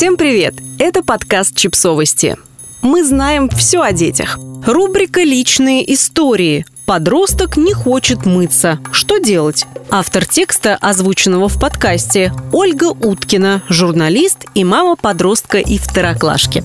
Всем привет! Это подкаст «Чипсовости». Мы знаем все о детях. Рубрика «Личные истории». Подросток не хочет мыться. Что делать? Автор текста, озвученного в подкасте, Ольга Уткина, журналист и мама подростка и второклашки.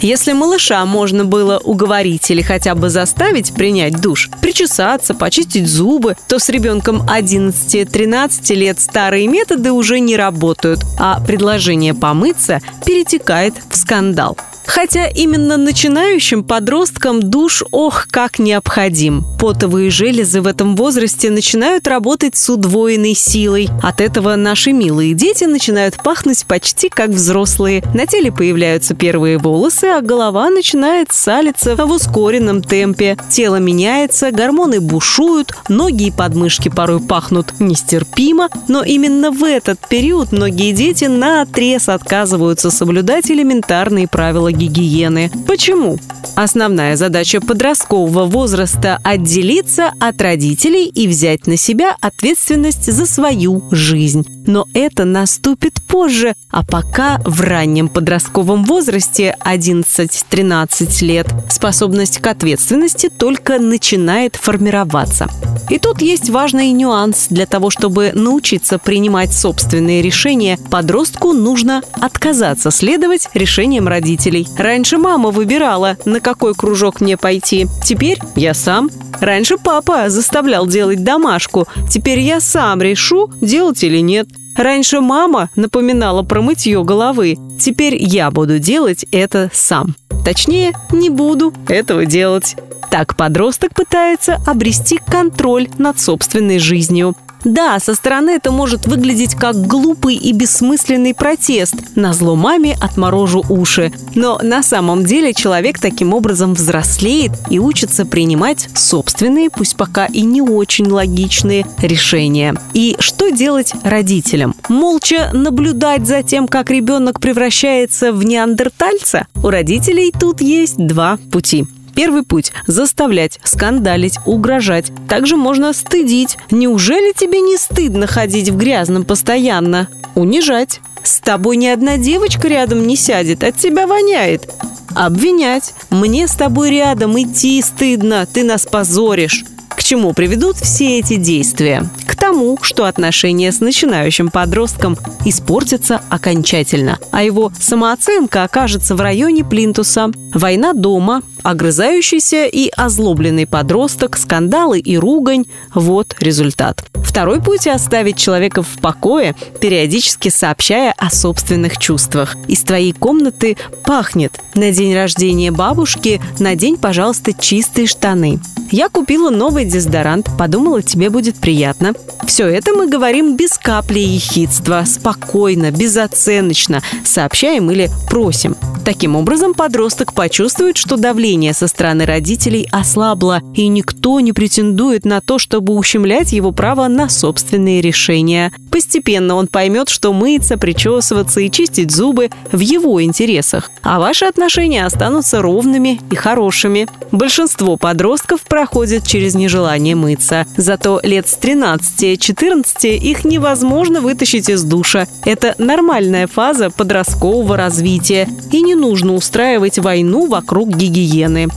Если малыша можно было уговорить или хотя бы заставить принять душ, причесаться, почистить зубы, то с ребенком 11-13 лет старые методы уже не работают, а предложение помыться перетекает в скандал. Хотя именно начинающим подросткам душ ох как необходим. Потовые железы в этом возрасте начинают работать с удвоенной силой. От этого наши милые дети начинают пахнуть почти как взрослые. На теле появляются первые волосы, а голова начинает салиться в ускоренном темпе. Тело меняется, гормоны бушуют, ноги и подмышки порой пахнут нестерпимо, но именно в этот период многие дети на отрез отказываются соблюдать элементарные правила гигиены. Почему? Основная задача подросткового возраста – отделиться от родителей и взять на себя ответственность за свою жизнь. Но это наступит позже, а пока в раннем подростковом возрасте 11-13 лет способность к ответственности только начинает формироваться. И тут есть важный нюанс. Для того, чтобы научиться принимать собственные решения, подростку нужно отказаться следовать решениям родителей. Раньше мама выбирала, на какой кружок мне пойти. Теперь я сам. Раньше папа заставлял делать домашку. Теперь я сам решу, делать или нет. Раньше мама напоминала про мытье головы. Теперь я буду делать это сам. Точнее, не буду этого делать. Так подросток пытается обрести контроль над собственной жизнью. Да, со стороны это может выглядеть как глупый и бессмысленный протест. На зло маме отморожу уши. Но на самом деле человек таким образом взрослеет и учится принимать собственные, пусть пока и не очень логичные, решения. И что делать родителям? Молча наблюдать за тем, как ребенок превращается в неандертальца? У родителей тут есть два пути. Первый путь – заставлять, скандалить, угрожать. Также можно стыдить. Неужели тебе не стыдно ходить в грязном постоянно? Унижать. С тобой ни одна девочка рядом не сядет, от тебя воняет. Обвинять. Мне с тобой рядом идти стыдно, ты нас позоришь. К чему приведут все эти действия? К тому, что отношения с начинающим подростком испортятся окончательно, а его самооценка окажется в районе плинтуса. Война дома, огрызающийся и озлобленный подросток, скандалы и ругань – вот результат. Второй путь – оставить человека в покое, периодически сообщая о собственных чувствах. Из твоей комнаты пахнет. На день рождения бабушки надень, пожалуйста, чистые штаны. Я купила новый дезодорант, подумала, тебе будет приятно. Все это мы говорим без капли ехидства, спокойно, безоценочно, сообщаем или просим. Таким образом, подросток почувствует, что давление со стороны родителей ослабло, и никто не претендует на то, чтобы ущемлять его право на собственные решения. Постепенно он поймет, что мыться, причесываться и чистить зубы в его интересах, а ваши отношения останутся ровными и хорошими. Большинство подростков проходят через нежелание мыться, зато лет с 13-14 их невозможно вытащить из душа. Это нормальная фаза подросткового развития, и не нужно устраивать войну вокруг гигиены.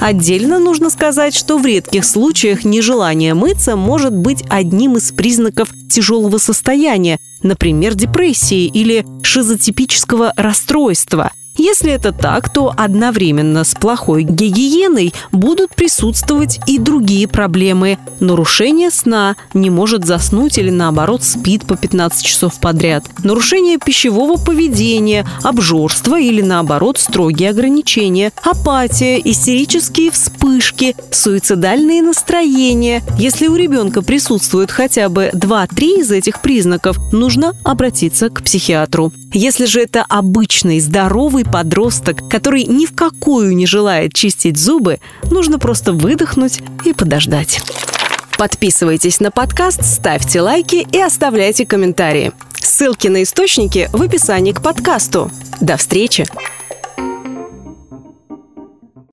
Отдельно нужно сказать, что в редких случаях нежелание мыться может быть одним из признаков тяжелого состояния, например, депрессии или шизотипического расстройства – если это так, то одновременно с плохой гигиеной будут присутствовать и другие проблемы. Нарушение сна, не может заснуть или наоборот спит по 15 часов подряд. Нарушение пищевого поведения, обжорство или наоборот строгие ограничения. Апатия, истерические вспышки, суицидальные настроения. Если у ребенка присутствует хотя бы 2-3 из этих признаков, нужно обратиться к психиатру. Если же это обычный здоровый подросток, который ни в какую не желает чистить зубы, нужно просто выдохнуть и подождать. Подписывайтесь на подкаст, ставьте лайки и оставляйте комментарии. Ссылки на источники в описании к подкасту. До встречи!